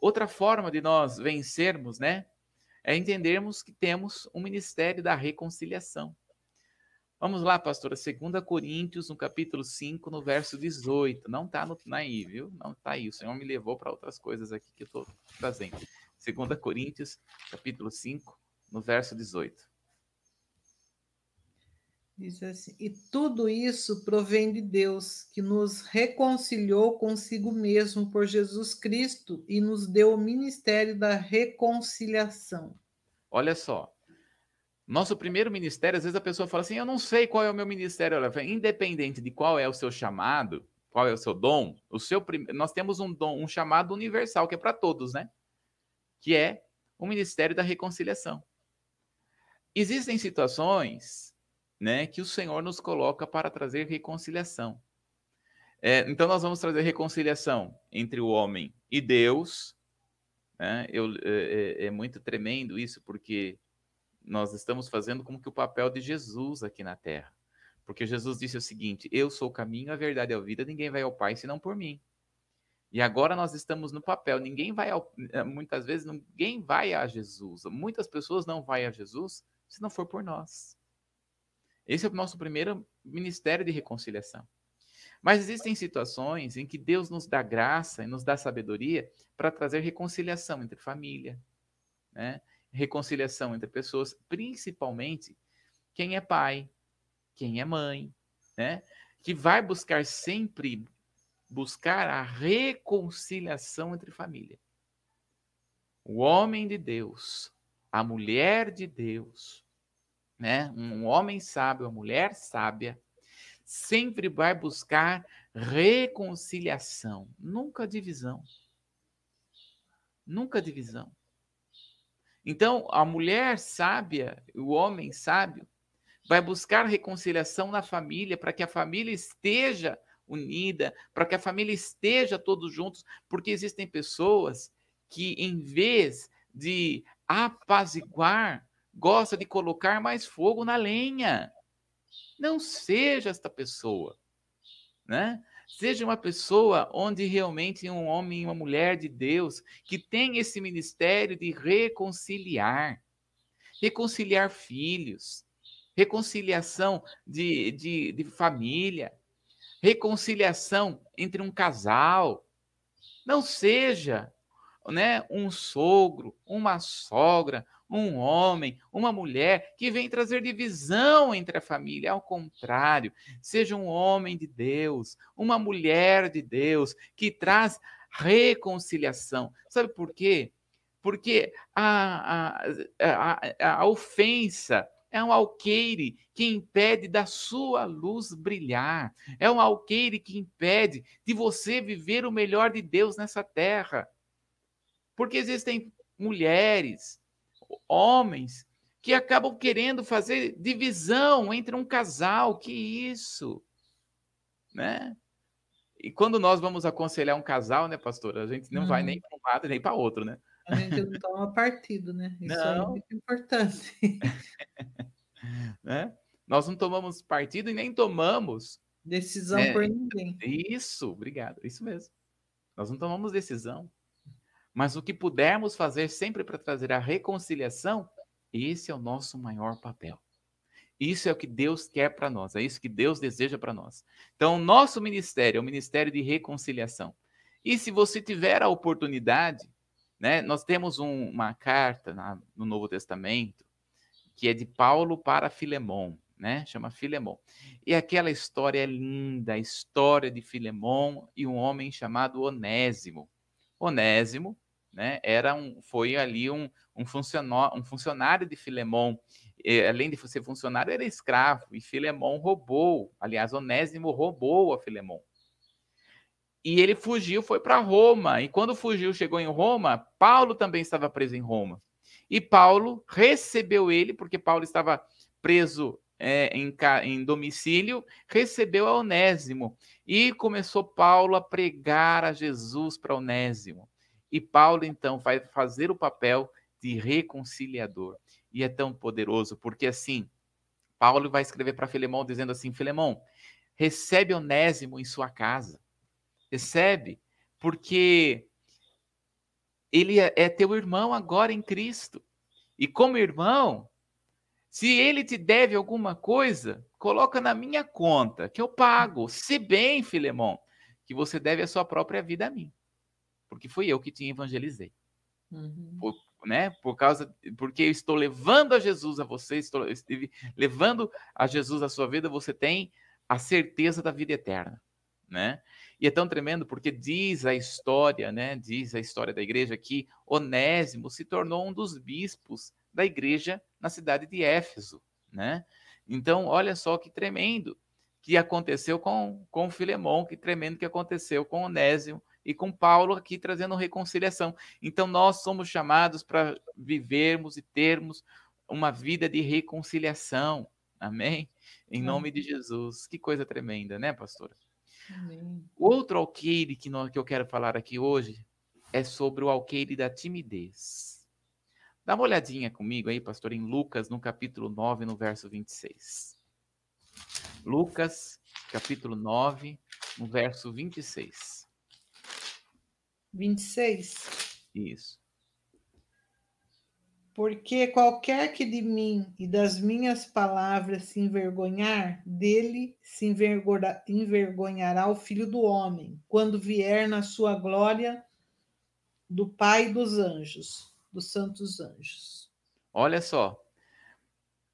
Outra forma de nós vencermos, né, é entendermos que temos um ministério da reconciliação. Vamos lá, pastora, 2 Coríntios, no capítulo 5, no verso 18. Não está aí, viu? Não está aí. O Senhor me levou para outras coisas aqui que eu estou trazendo. 2 Coríntios, capítulo 5, no verso 18.
Diz assim: E tudo isso provém de Deus, que nos reconciliou consigo mesmo por Jesus Cristo e nos deu o ministério da reconciliação.
Olha só, nosso primeiro ministério, às vezes a pessoa fala assim: eu não sei qual é o meu ministério. Olha, independente de qual é o seu chamado, qual é o seu dom, o seu prim... nós temos um dom, um chamado universal, que é para todos, né? Que é o ministério da reconciliação. Existem situações né, que o Senhor nos coloca para trazer reconciliação. É, então, nós vamos trazer reconciliação entre o homem e Deus. Né? Eu, é, é, é muito tremendo isso, porque nós estamos fazendo como que o papel de Jesus aqui na terra. Porque Jesus disse o seguinte: Eu sou o caminho, a verdade e a vida, ninguém vai ao Pai senão por mim. E agora nós estamos no papel, ninguém vai ao, eh, muitas vezes ninguém vai a Jesus. Muitas pessoas não vão a Jesus se não for por nós. Esse é o nosso primeiro ministério de reconciliação. Mas existem situações em que Deus nos dá graça e nos dá sabedoria para trazer reconciliação entre família, né? reconciliação entre pessoas, principalmente quem é pai, quem é mãe, né? Que vai buscar sempre buscar a reconciliação entre família. O homem de Deus, a mulher de Deus, né? Um homem sábio, a mulher sábia, sempre vai buscar reconciliação, nunca divisão. nunca divisão. Então, a mulher sábia, o homem sábio, vai buscar reconciliação na família para que a família esteja unida, para que a família esteja todos juntos, porque existem pessoas que, em vez de apaziguar, gosta de colocar mais fogo na lenha. Não seja esta pessoa, né? Seja uma pessoa onde realmente um homem e uma mulher de Deus que tem esse ministério de reconciliar, reconciliar filhos, reconciliação de, de, de família, reconciliação entre um casal. Não seja né, um sogro, uma sogra, um homem, uma mulher que vem trazer divisão entre a família. Ao contrário, seja um homem de Deus, uma mulher de Deus que traz reconciliação. Sabe por quê? Porque a, a, a, a ofensa é um alqueire que impede da sua luz brilhar. É um alqueire que impede de você viver o melhor de Deus nessa terra. Porque existem mulheres, homens que acabam querendo fazer divisão entre um casal. Que isso? Né? E quando nós vamos aconselhar um casal, né, pastora, a gente não vai nem para um lado nem para outro, né?
A gente não toma partido, né? Isso não. é muito importante. (laughs)
né? Nós não tomamos partido e nem tomamos
decisão né? por ninguém.
Isso, obrigado. Isso mesmo. Nós não tomamos decisão. Mas o que pudermos fazer sempre para trazer a reconciliação, esse é o nosso maior papel. Isso é o que Deus quer para nós, é isso que Deus deseja para nós. Então, nosso ministério é o ministério de reconciliação. E se você tiver a oportunidade, né, nós temos um, uma carta na, no Novo Testamento que é de Paulo para Filemon, né? Chama Filemon. E aquela história é linda, a história de Filemon e um homem chamado Onésimo. Onésimo, né, era um, foi ali um, um, funcionário, um funcionário de Filemon. E, além de ser funcionário, era escravo. E Filemon roubou. Aliás, Onésimo roubou a Filemon. E ele fugiu, foi para Roma. E quando fugiu, chegou em Roma, Paulo também estava preso em Roma. E Paulo recebeu ele, porque Paulo estava preso é, em, em, domicílio, recebeu a Onésimo e começou Paulo a pregar a Jesus para Onésimo. E Paulo então vai fazer o papel de reconciliador. E é tão poderoso, porque assim, Paulo vai escrever para Filemão dizendo assim: Filemão, recebe Onésimo em sua casa. Recebe, porque ele é, é teu irmão agora em Cristo. E como irmão, se ele te deve alguma coisa, coloca na minha conta, que eu pago. Se bem, Filemão, que você deve a sua própria vida a mim. Porque fui eu que te evangelizei. Uhum. Por, né? Por causa, porque eu estou levando a Jesus a você, estou levando a Jesus a sua vida, você tem a certeza da vida eterna, né? E é tão tremendo porque diz a história, né? Diz a história da igreja que Onésimo se tornou um dos bispos da igreja na cidade de Éfeso, né? Então, olha só que tremendo que aconteceu com, com Filemão, que tremendo que aconteceu com Onésimo e com Paulo aqui trazendo reconciliação. Então, nós somos chamados para vivermos e termos uma vida de reconciliação. Amém? Em nome de Jesus. Que coisa tremenda, né, pastora? Amém. Outro alqueire que, nós, que eu quero falar aqui hoje é sobre o alqueire da timidez. Dá uma olhadinha comigo aí, pastor, em Lucas, no capítulo 9, no verso 26. Lucas, capítulo 9, no verso 26.
26?
Isso.
Porque qualquer que de mim e das minhas palavras se envergonhar, dele se envergonhará o filho do homem, quando vier na sua glória do Pai dos anjos dos santos anjos.
Olha só.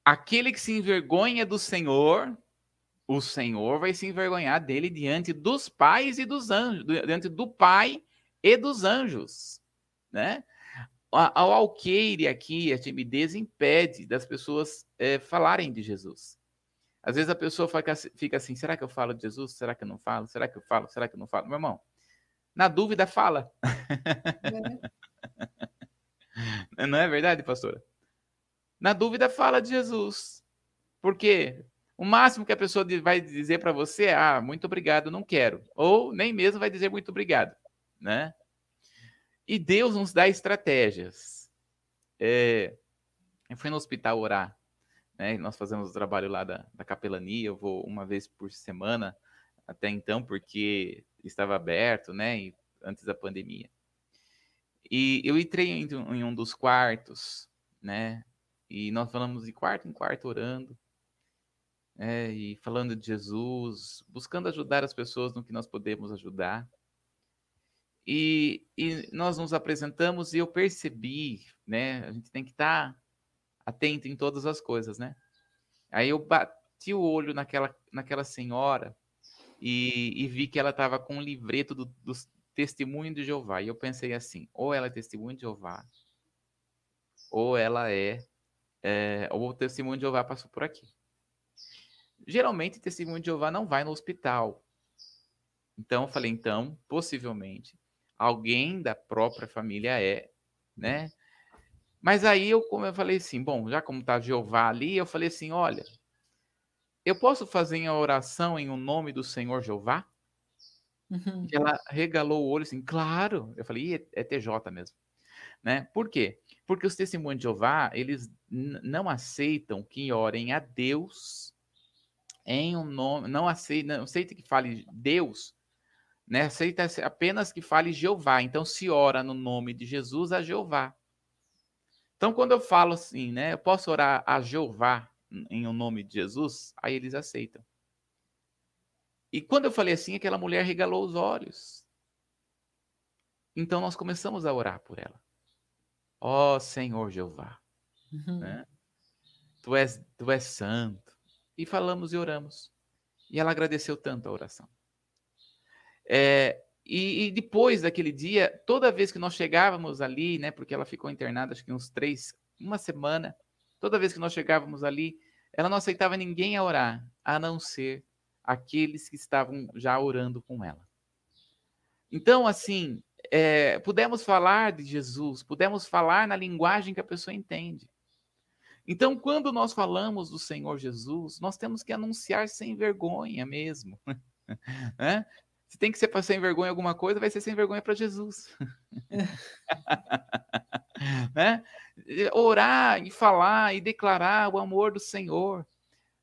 Aquele que se envergonha do Senhor, o Senhor vai se envergonhar dele diante dos pais e dos anjos, diante do Pai e dos anjos, né? O alqueire aqui, a timidez impede das pessoas é, falarem de Jesus. Às vezes a pessoa fica assim: será que eu falo de Jesus? Será que eu não falo? Será que eu falo? Será que eu não falo? Meu irmão, na dúvida, fala. É. (laughs) Não é verdade, pastora? Na dúvida, fala de Jesus. Porque o máximo que a pessoa vai dizer para você é: ah, muito obrigado, não quero. Ou nem mesmo vai dizer muito obrigado, né? E Deus nos dá estratégias. É, eu fui no hospital orar, né? Nós fazemos o trabalho lá da, da capelania. Eu vou uma vez por semana até então, porque estava aberto, né? E antes da pandemia. E eu entrei em, em um dos quartos, né? E nós falamos de quarto em quarto orando, né? e falando de Jesus, buscando ajudar as pessoas no que nós podemos ajudar. E, e nós nos apresentamos e eu percebi, né? A gente tem que estar tá atento em todas as coisas, né? Aí eu bati o olho naquela, naquela senhora e, e vi que ela estava com um livreto do, do testemunho de Jeová. E eu pensei assim: ou ela é testemunho de Jeová, ou ela é, é ou o testemunho de Jeová passou por aqui. Geralmente, testemunho de Jeová não vai no hospital. Então, eu falei: então, possivelmente, alguém da própria família é, né? Mas aí eu, como eu falei assim, bom, já como tá Jeová ali, eu falei assim, olha, eu posso fazer a oração em o um nome do Senhor Jeová? Uhum. Ela regalou o olho assim, claro. Eu falei, é, é TJ mesmo. Né? Por quê? Porque os testemunhos de Jeová, eles não aceitam que orem a Deus em um nome, não aceita, não aceita que fale Deus, né? Aceita apenas que fale Jeová. Então se ora no nome de Jesus a Jeová. Então quando eu falo assim, né, eu posso orar a Jeová em o nome de Jesus, aí eles aceitam. E quando eu falei assim, aquela mulher regalou os olhos. Então nós começamos a orar por ela. Ó oh, Senhor Jeová, uhum. né? tu, és, tu és santo. E falamos e oramos. E ela agradeceu tanto a oração. É, e, e, depois daquele dia, toda vez que nós chegávamos ali, né, porque ela ficou internada acho que uns três, uma semana, toda vez que nós chegávamos ali, ela não aceitava ninguém a orar, a não ser aqueles que estavam já orando com ela. Então, assim, é, pudemos falar de Jesus, pudemos falar na linguagem que a pessoa entende. Então, quando nós falamos do Senhor Jesus, nós temos que anunciar sem vergonha mesmo. (laughs) né? Se tem que ser para sem vergonha alguma coisa, vai ser sem vergonha para Jesus. (laughs) né? Orar e falar e declarar o amor do Senhor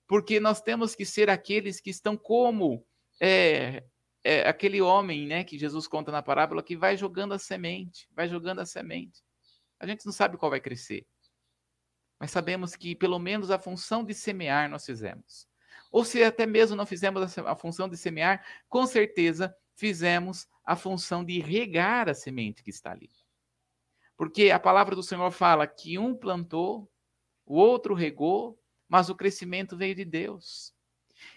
porque nós temos que ser aqueles que estão como é, é, aquele homem, né, que Jesus conta na parábola, que vai jogando a semente, vai jogando a semente. A gente não sabe qual vai crescer, mas sabemos que pelo menos a função de semear nós fizemos. Ou se até mesmo não fizemos a função de semear, com certeza fizemos a função de regar a semente que está ali. Porque a palavra do Senhor fala que um plantou, o outro regou, mas o crescimento veio de Deus.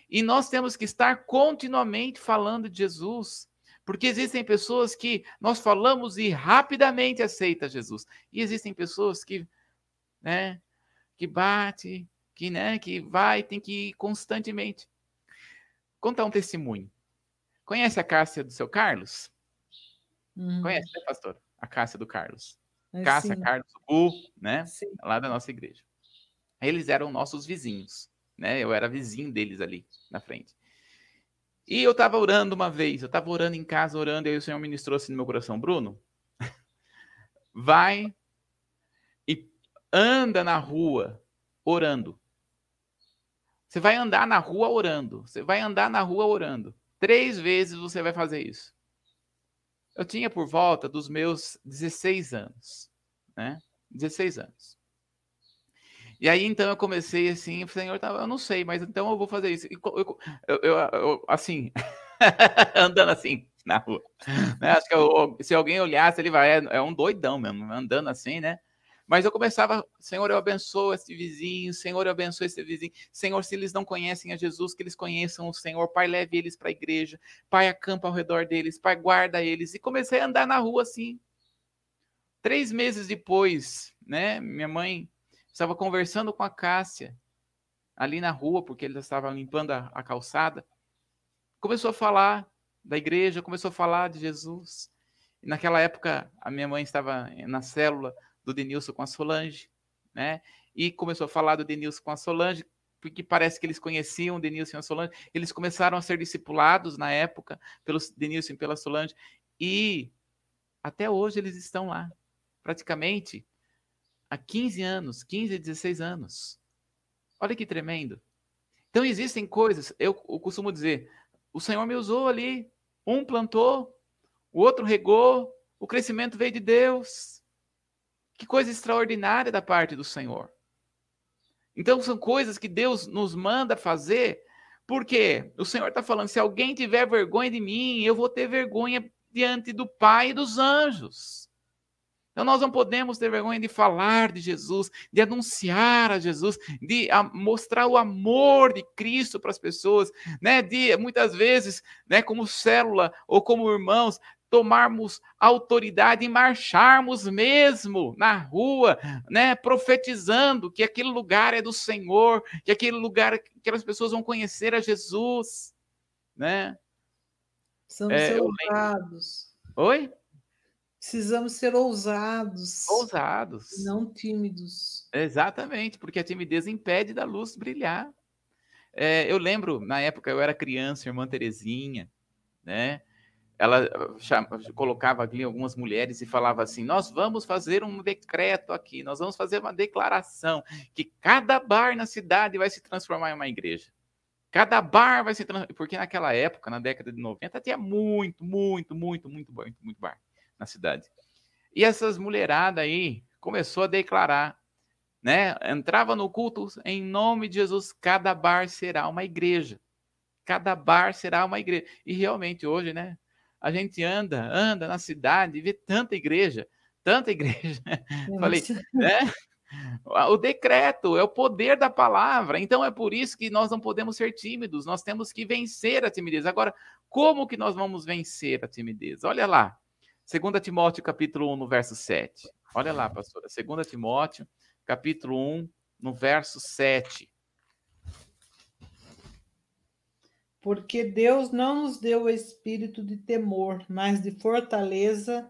E nós temos que estar continuamente falando de Jesus, porque existem pessoas que nós falamos e rapidamente aceita Jesus. E existem pessoas que, né, que bate, que, né, que vai, tem que ir constantemente. Contar um testemunho. Conhece a Cássia do seu Carlos? Hum. Conhece, né, pastor? A Cássia do Carlos. É, Cássia, sim. Carlos, U, né? Sim. Lá da nossa igreja. Eles eram nossos vizinhos, né? Eu era vizinho deles ali na frente. E eu estava orando uma vez, eu estava orando em casa, orando, e aí o Senhor ministrou assim no meu coração, Bruno, vai e anda na rua orando. Você vai andar na rua orando. Você vai andar na rua orando. Três vezes você vai fazer isso. Eu tinha por volta dos meus 16 anos, né? 16 anos. E aí, então, eu comecei assim, o Senhor, eu não sei, mas então eu vou fazer isso. Eu, eu, eu, eu assim, (laughs) andando assim na rua. Né? Acho que se alguém olhasse, ele vai, é, é, um doidão mesmo, andando assim, né? Mas eu começava, Senhor, eu abençoo esse vizinho, Senhor, eu abençoo esse vizinho. Senhor, se eles não conhecem a Jesus, que eles conheçam o Senhor. Pai, leve eles para a igreja. Pai, acampa ao redor deles. Pai, guarda eles. E comecei a andar na rua assim. Três meses depois, né? Minha mãe estava conversando com a Cássia ali na rua, porque ele estava limpando a, a calçada. Começou a falar da igreja, começou a falar de Jesus. Naquela época, a minha mãe estava na célula do Denilson com a Solange, né? E começou a falar do Denilson com a Solange, porque parece que eles conheciam o Denilson e a Solange. Eles começaram a ser discipulados na época pelo Denilson e pela Solange. E até hoje eles estão lá, praticamente há 15 anos, 15, 16 anos. Olha que tremendo. Então existem coisas, eu, eu costumo dizer, o Senhor me usou ali, um plantou, o outro regou, o crescimento veio de Deus. Que coisa extraordinária da parte do Senhor. Então são coisas que Deus nos manda fazer, porque o Senhor está falando: se alguém tiver vergonha de mim, eu vou ter vergonha diante do Pai e dos anjos. Então nós não podemos ter vergonha de falar de Jesus, de anunciar a Jesus, de mostrar o amor de Cristo para as pessoas, né? De muitas vezes, né, como célula ou como irmãos, tomarmos autoridade e marcharmos mesmo na rua, né, profetizando que aquele lugar é do Senhor, que aquele lugar que aquelas pessoas vão conhecer a Jesus, né?
São é, ousados.
Oi?
Precisamos ser ousados.
Ousados.
Não tímidos.
Exatamente, porque a timidez impede da luz brilhar. É, eu lembro, na época eu era criança, irmã Terezinha, né? Ela chama, colocava ali algumas mulheres e falava assim: Nós vamos fazer um decreto aqui, nós vamos fazer uma declaração que cada bar na cidade vai se transformar em uma igreja. Cada bar vai se transformar. Porque naquela época, na década de 90, tinha muito, muito, muito, muito, muito, muito bar na cidade. E essas mulheradas aí começou a declarar, né? Entrava no culto em nome de Jesus, cada bar será uma igreja. Cada bar será uma igreja. E realmente hoje, né? A gente anda, anda na cidade e vê tanta igreja, tanta igreja. (laughs) Nossa. Falei, né? O decreto é o poder da palavra. Então é por isso que nós não podemos ser tímidos, nós temos que vencer a timidez. Agora, como que nós vamos vencer a timidez? Olha lá. 2 Timóteo, capítulo 1, no verso 7. Olha lá, pastora. 2 Timóteo, capítulo 1, no verso 7.
Porque Deus não nos deu o espírito de temor, mas de fortaleza,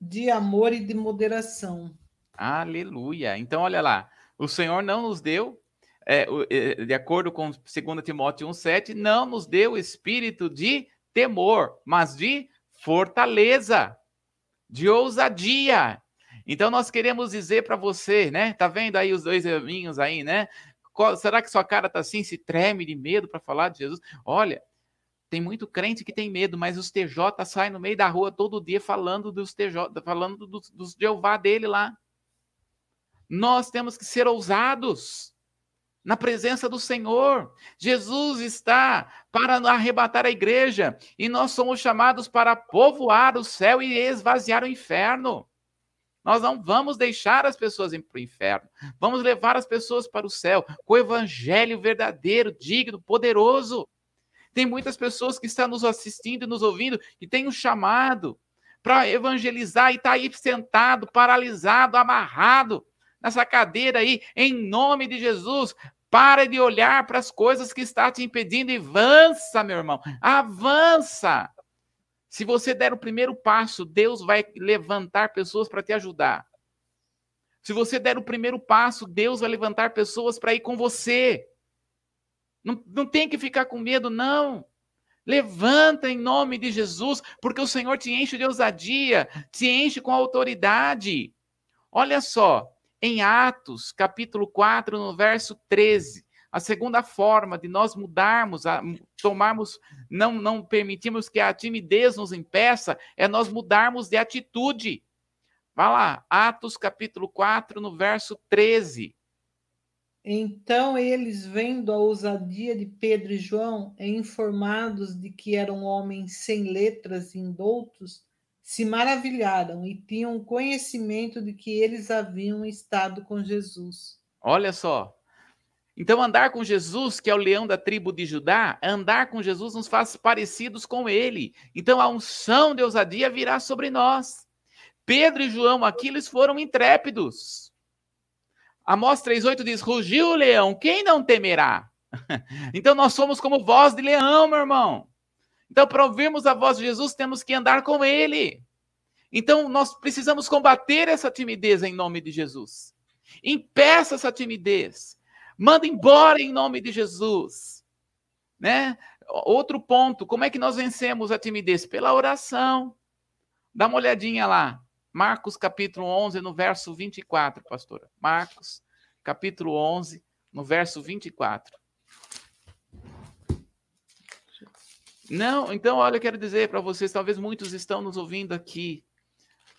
de amor e de moderação.
Aleluia. Então, olha lá. O Senhor não nos deu, é, é de acordo com 2 Timóteo 1,7, não nos deu o espírito de temor, mas de fortaleza, de ousadia. Então nós queremos dizer para você, né? Tá vendo aí os dois irmãos aí, né? Será que sua cara tá assim, se treme de medo para falar de Jesus? Olha, tem muito crente que tem medo, mas os TJ saem no meio da rua todo dia falando dos TJ, falando dos, dos Jeová dele lá. Nós temos que ser ousados na presença do Senhor. Jesus está para arrebatar a igreja e nós somos chamados para povoar o céu e esvaziar o inferno. Nós não vamos deixar as pessoas ir para o inferno. Vamos levar as pessoas para o céu com o evangelho verdadeiro, digno, poderoso. Tem muitas pessoas que estão nos assistindo e nos ouvindo que têm um chamado para evangelizar e está aí sentado, paralisado, amarrado nessa cadeira aí, em nome de Jesus. Para de olhar para as coisas que está te impedindo e avança, meu irmão. Avança. Se você der o primeiro passo, Deus vai levantar pessoas para te ajudar. Se você der o primeiro passo, Deus vai levantar pessoas para ir com você. Não, não tem que ficar com medo, não. Levanta em nome de Jesus, porque o Senhor te enche de ousadia, te enche com autoridade. Olha só, em Atos, capítulo 4, no verso 13. A segunda forma de nós mudarmos, a, tomarmos, não, não permitirmos que a timidez nos impeça, é nós mudarmos de atitude. Vá lá, Atos capítulo 4, no verso 13.
Então eles, vendo a ousadia de Pedro e João, e informados de que eram homens sem letras e indoutos, se maravilharam e tinham conhecimento de que eles haviam estado com Jesus.
Olha só. Então, andar com Jesus, que é o leão da tribo de Judá, andar com Jesus nos faz parecidos com ele. Então, a unção de ousadia virá sobre nós. Pedro e João aqui, eles foram intrépidos. Amós 3,8 diz: Rugiu o leão, quem não temerá? (laughs) então, nós somos como voz de leão, meu irmão. Então, para ouvirmos a voz de Jesus, temos que andar com ele. Então, nós precisamos combater essa timidez em nome de Jesus. Impeça essa timidez. Manda embora em nome de Jesus. Né? Outro ponto, como é que nós vencemos a timidez? Pela oração. Dá uma olhadinha lá. Marcos capítulo 11, no verso 24, pastora. Marcos capítulo 11, no verso 24. Não, então, olha, eu quero dizer para vocês, talvez muitos estão nos ouvindo aqui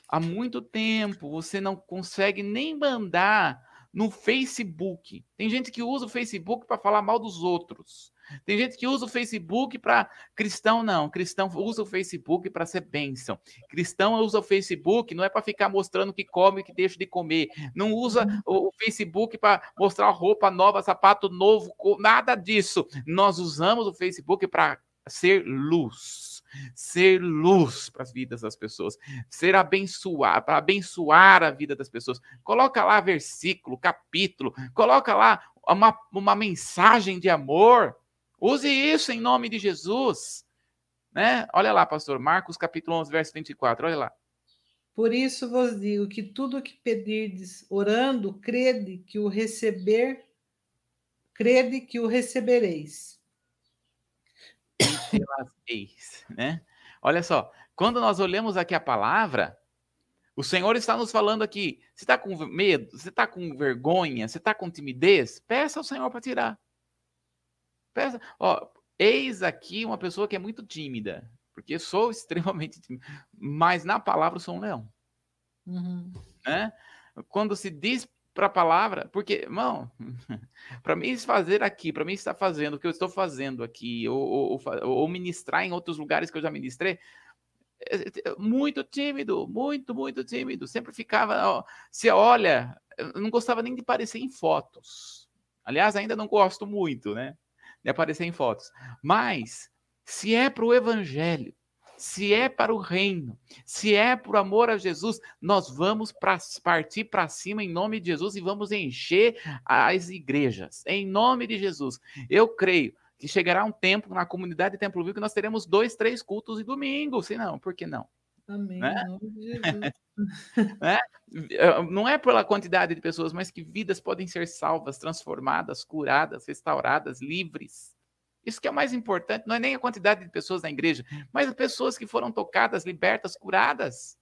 há muito tempo, você não consegue nem mandar no Facebook. Tem gente que usa o Facebook para falar mal dos outros. Tem gente que usa o Facebook para. Cristão não. Cristão usa o Facebook para ser bênção. Cristão usa o Facebook não é para ficar mostrando que come e que deixa de comer. Não usa o Facebook para mostrar roupa nova, sapato novo, nada disso. Nós usamos o Facebook para ser luz. Ser luz para as vidas das pessoas, ser abençoar, para abençoar a vida das pessoas. Coloca lá versículo, capítulo, coloca lá uma, uma mensagem de amor. Use isso em nome de Jesus. Né? Olha lá, pastor, Marcos capítulo 11, verso 24, olha lá.
Por isso vos digo que tudo o que pedirdes orando, crede que o receber, crede que o recebereis
eis, né? Olha só, quando nós olhamos aqui a palavra, o Senhor está nos falando aqui. Você está com medo? Você está com vergonha? Você está com timidez? Peça ao Senhor para tirar. Peça. Ó, eis aqui uma pessoa que é muito tímida, porque sou (laughs) extremamente tímida, mas na palavra sou um leão. Uhum. Né? Quando se diz para a palavra, porque, irmão, (laughs) para mim fazer aqui, para mim estar fazendo o que eu estou fazendo aqui, ou, ou, ou, ministrar em outros lugares que eu já ministrei, é, é, é, muito tímido, muito, muito tímido. Sempre ficava, ó, se olha, eu não gostava nem de aparecer em fotos. Aliás, ainda não gosto muito, né? De aparecer em fotos. Mas, se é para o evangelho, se é para o reino, se é por amor a Jesus, nós vamos pra, partir para cima em nome de Jesus e vamos encher as igrejas, em nome de Jesus. Eu creio que chegará um tempo na comunidade Templo Vivo que nós teremos dois, três cultos e domingo, se não, por que não?
Amém, né? em nome de Jesus. (laughs)
né? Eh, não é pela quantidade de pessoas, mas que vidas podem ser salvas, transformadas, curadas, restauradas, livres. Isso que é o mais importante, não é nem a quantidade de pessoas na igreja, mas as pessoas que foram tocadas, libertas, curadas.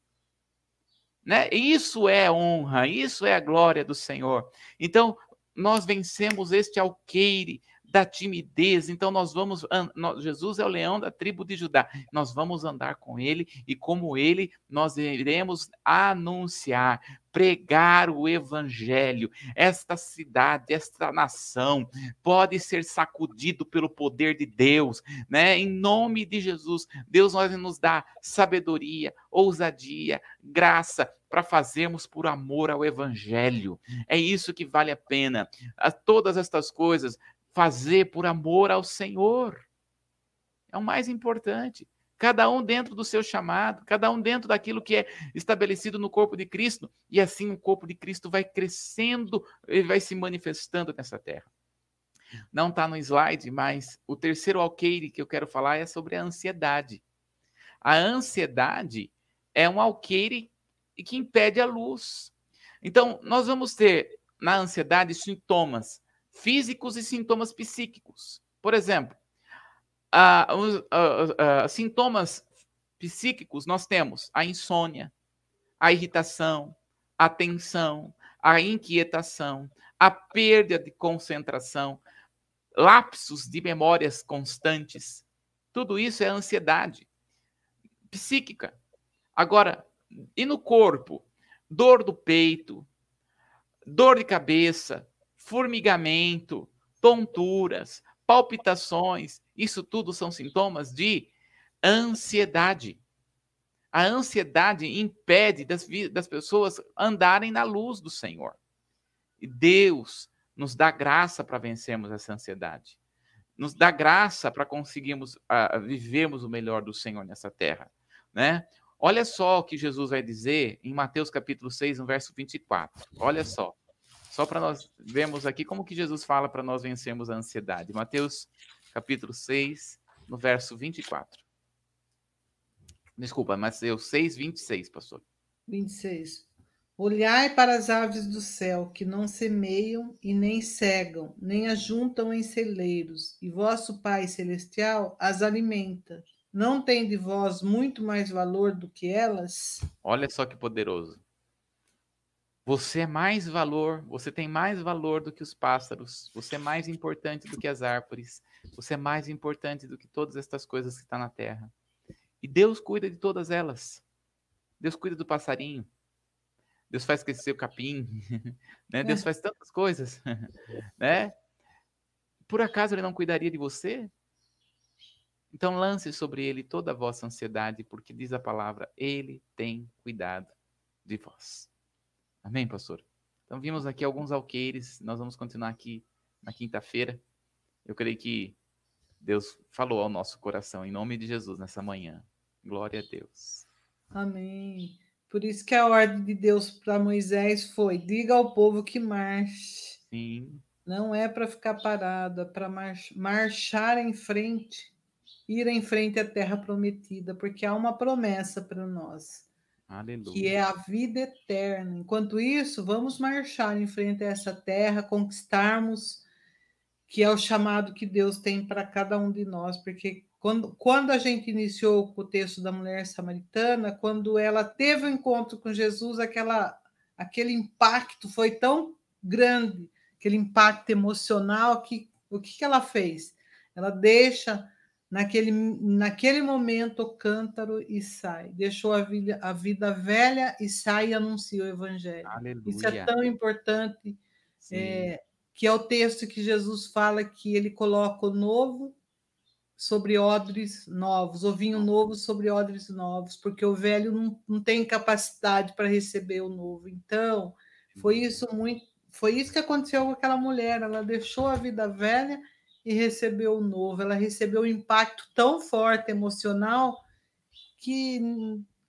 Né? Isso é honra, isso é a glória do Senhor. Então, nós vencemos este alqueire da timidez. Então nós vamos, Jesus é o leão da tribo de Judá. Nós vamos andar com ele e como ele nós iremos anunciar, pregar o evangelho. Esta cidade, esta nação pode ser sacudido pelo poder de Deus, né? Em nome de Jesus, Deus vai nos dá sabedoria, ousadia, graça para fazermos por amor ao evangelho. É isso que vale a pena. todas estas coisas fazer por amor ao Senhor. É o mais importante. Cada um dentro do seu chamado, cada um dentro daquilo que é estabelecido no corpo de Cristo, e assim o corpo de Cristo vai crescendo e vai se manifestando nessa terra. Não está no slide, mas o terceiro alqueire que eu quero falar é sobre a ansiedade. A ansiedade é um alqueire que impede a luz. Então, nós vamos ter na ansiedade sintomas físicos e sintomas psíquicos. Por exemplo, uh, sintomas psíquicos nós temos a insônia, a irritação, a tensão, a inquietação, a perda de concentração, lapsos de memórias constantes. Tudo isso é ansiedade psíquica. Agora, e no corpo? Dor do peito, dor de cabeça, formigamento, tonturas, palpitações, isso tudo são sintomas de ansiedade. A ansiedade impede das, das pessoas andarem na luz do Senhor. E Deus nos dá graça para vencermos essa ansiedade. Nos dá graça para conseguirmos uh, vivermos o melhor do Senhor nessa terra, né? Olha só o que Jesus vai dizer em Mateus capítulo 6, no verso 24. Olha só. Só para nós vermos aqui como que Jesus fala para nós vencermos a ansiedade. Mateus capítulo 6, no verso 24. Desculpa, Mateus 6, 26, pastor.
26. Olhai para as aves do céu, que não semeiam e nem cegam, nem ajuntam em celeiros, e vosso Pai Celestial as alimenta. Não tem de vós muito mais valor do que elas?
Olha só que poderoso. Você é mais valor, você tem mais valor do que os pássaros, você é mais importante do que as árvores, você é mais importante do que todas estas coisas que estão tá na terra. E Deus cuida de todas elas. Deus cuida do passarinho. Deus faz crescer o capim, (laughs) né? Deus é. faz tantas coisas, (laughs) né? Por acaso ele não cuidaria de você? Então lance sobre ele toda a vossa ansiedade, porque diz a palavra, ele tem cuidado de vós. Amém, pastor? Então vimos aqui alguns alqueires, nós vamos continuar aqui na quinta-feira. Eu creio que Deus falou ao nosso coração, em nome de Jesus, nessa manhã. Glória a Deus.
Amém. Por isso que a ordem de Deus para Moisés foi: diga ao povo que marche.
Sim.
Não é para ficar parado, é para marchar em frente, ir em frente à terra prometida, porque há uma promessa para nós.
Aleluia.
que é a vida eterna. Enquanto isso, vamos marchar em frente a essa terra, conquistarmos, que é o chamado que Deus tem para cada um de nós, porque quando, quando a gente iniciou o texto da mulher samaritana, quando ela teve o um encontro com Jesus, aquela, aquele impacto foi tão grande, aquele impacto emocional, que o que, que ela fez? Ela deixa Naquele, naquele momento, o cântaro e sai. Deixou a vida, a vida velha e sai e anuncia o evangelho.
Aleluia.
Isso é tão importante, é, que é o texto que Jesus fala que ele coloca o novo sobre odres novos, o vinho novo sobre odres novos, porque o velho não, não tem capacidade para receber o novo. Então, foi isso muito, foi isso que aconteceu com aquela mulher. Ela deixou a vida velha e recebeu o novo. Ela recebeu um impacto tão forte emocional que,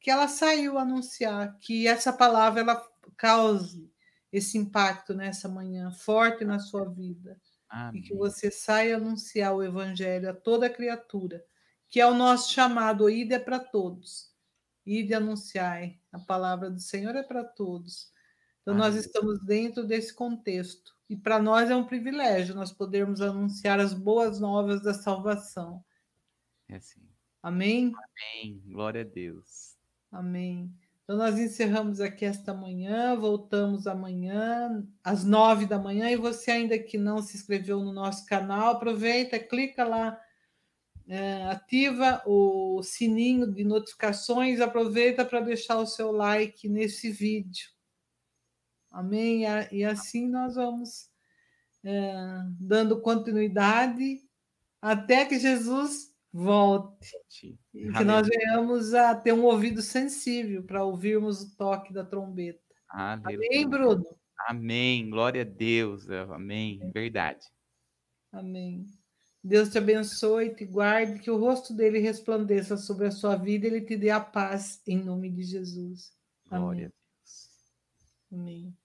que ela saiu anunciar que essa palavra ela cause esse impacto nessa manhã forte na sua vida. Amém. E que você saia anunciar o evangelho a toda criatura, que é o nosso chamado, ide é para todos. Ide anunciar A palavra do Senhor é para todos. Então, Amém. nós estamos dentro desse contexto e para nós é um privilégio nós podermos anunciar as boas novas da salvação.
É assim.
Amém?
Amém. Glória a Deus.
Amém. Então, nós encerramos aqui esta manhã, voltamos amanhã, às nove da manhã. E você ainda que não se inscreveu no nosso canal, aproveita, clica lá, é, ativa o sininho de notificações, aproveita para deixar o seu like nesse vídeo. Amém? E assim nós vamos é, dando continuidade até que Jesus volte. E que nós venhamos a ter um ouvido sensível para ouvirmos o toque da trombeta.
Aleluia.
Amém, Bruno?
Amém. Glória a Deus. Amém. Verdade.
Amém. Deus te abençoe, te guarde, que o rosto dele resplandeça sobre a sua vida e ele te dê a paz em nome de Jesus.
Amém. Glória a Deus.
Amém.